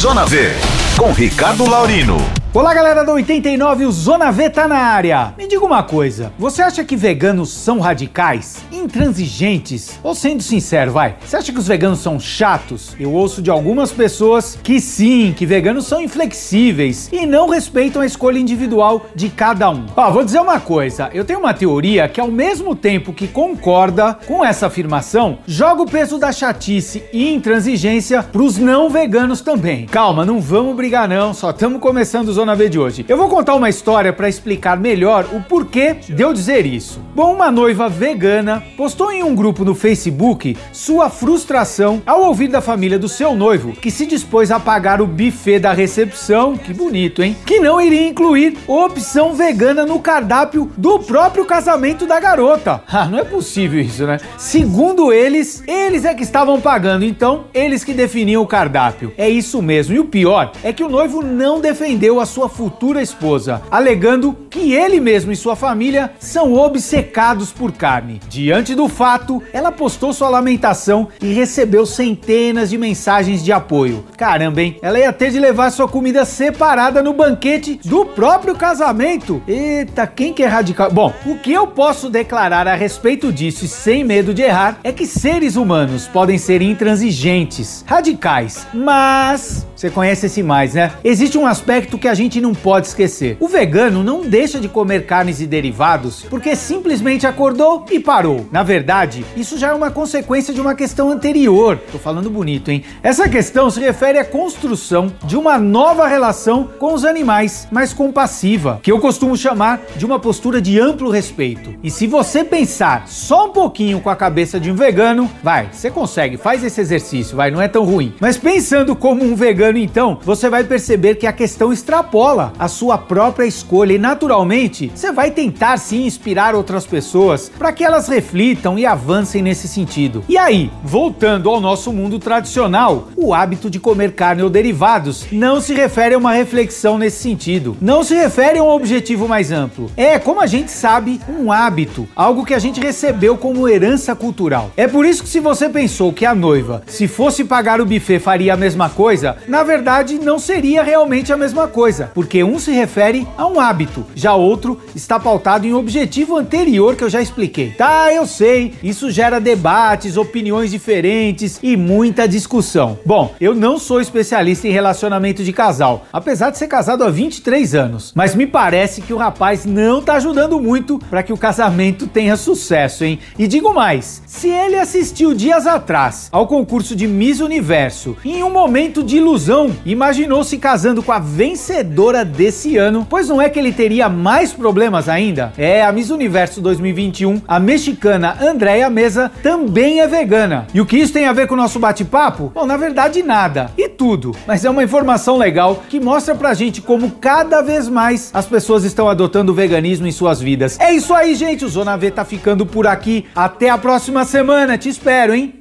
Zona V, com Ricardo Laurino. Olá, galera da 89, o Zona V tá na área. Me diga uma coisa, você acha que veganos são radicais, intransigentes? Ou sendo sincero, vai, você acha que os veganos são chatos? Eu ouço de algumas pessoas que sim, que veganos são inflexíveis e não respeitam a escolha individual de cada um. Ó, vou dizer uma coisa, eu tenho uma teoria que ao mesmo tempo que concorda com essa afirmação, joga o peso da chatice e intransigência pros não veganos também. Calma, não vamos brigar não, só estamos começando os Zona V de hoje. Eu vou contar uma história para explicar melhor o porquê de eu dizer isso. Bom, uma noiva vegana postou em um grupo no Facebook sua frustração ao ouvir da família do seu noivo que se dispôs a pagar o buffet da recepção, que bonito, hein? Que não iria incluir opção vegana no cardápio do próprio casamento da garota. Ah, não é possível isso, né? Segundo eles, eles é que estavam pagando, então eles que definiam o cardápio. É isso mesmo. E o pior é que o noivo não defendeu a sua futura esposa, alegando que ele mesmo e sua família são obcecados por carne. Diante do fato, ela postou sua lamentação e recebeu centenas de mensagens de apoio. Caramba, hein? Ela ia ter de levar sua comida separada no banquete do próprio casamento. Eita, quem que é radical? Bom, o que eu posso declarar a respeito disso e sem medo de errar é que seres humanos podem ser intransigentes, radicais, mas você conhece esse mais, né? Existe um aspecto que a gente não pode esquecer. O vegano não deixa de comer carnes e derivados porque simplesmente acordou e parou. Na verdade, isso já é uma consequência de uma questão anterior. Tô falando bonito, hein? Essa questão se refere à construção de uma nova relação com os animais, mais compassiva, que eu costumo chamar de uma postura de amplo respeito. E se você pensar só um pouquinho com a cabeça de um vegano, vai, você consegue, faz esse exercício, vai, não é tão ruim. Mas pensando como um vegano, então, você vai perceber que a questão extrapola a sua própria escolha e naturalmente você vai tentar sim inspirar outras pessoas para que elas reflitam e avancem nesse sentido. E aí, voltando ao nosso mundo tradicional, o hábito de comer carne ou derivados não se refere a uma reflexão nesse sentido. Não se refere a um objetivo mais amplo. É, como a gente sabe, um hábito, algo que a gente recebeu como herança cultural. É por isso que se você pensou que a noiva, se fosse pagar o buffet, faria a mesma coisa, na verdade não seria realmente a mesma coisa coisa, porque um se refere a um hábito, já outro está pautado em um objetivo anterior que eu já expliquei. Tá, eu sei, isso gera debates, opiniões diferentes e muita discussão. Bom, eu não sou especialista em relacionamento de casal, apesar de ser casado há 23 anos, mas me parece que o rapaz não tá ajudando muito para que o casamento tenha sucesso, hein? E digo mais, se ele assistiu dias atrás ao concurso de Miss Universo, em um momento de ilusão, imaginou se casando com a vencedora desse ano, pois não é que ele teria mais problemas ainda? É, a Miss Universo 2021, a mexicana Andréia Mesa, também é vegana. E o que isso tem a ver com o nosso bate-papo? Bom, na verdade nada. E tudo. Mas é uma informação legal que mostra pra gente como cada vez mais as pessoas estão adotando o veganismo em suas vidas. É isso aí, gente. O Zona V tá ficando por aqui. Até a próxima semana. Te espero, hein?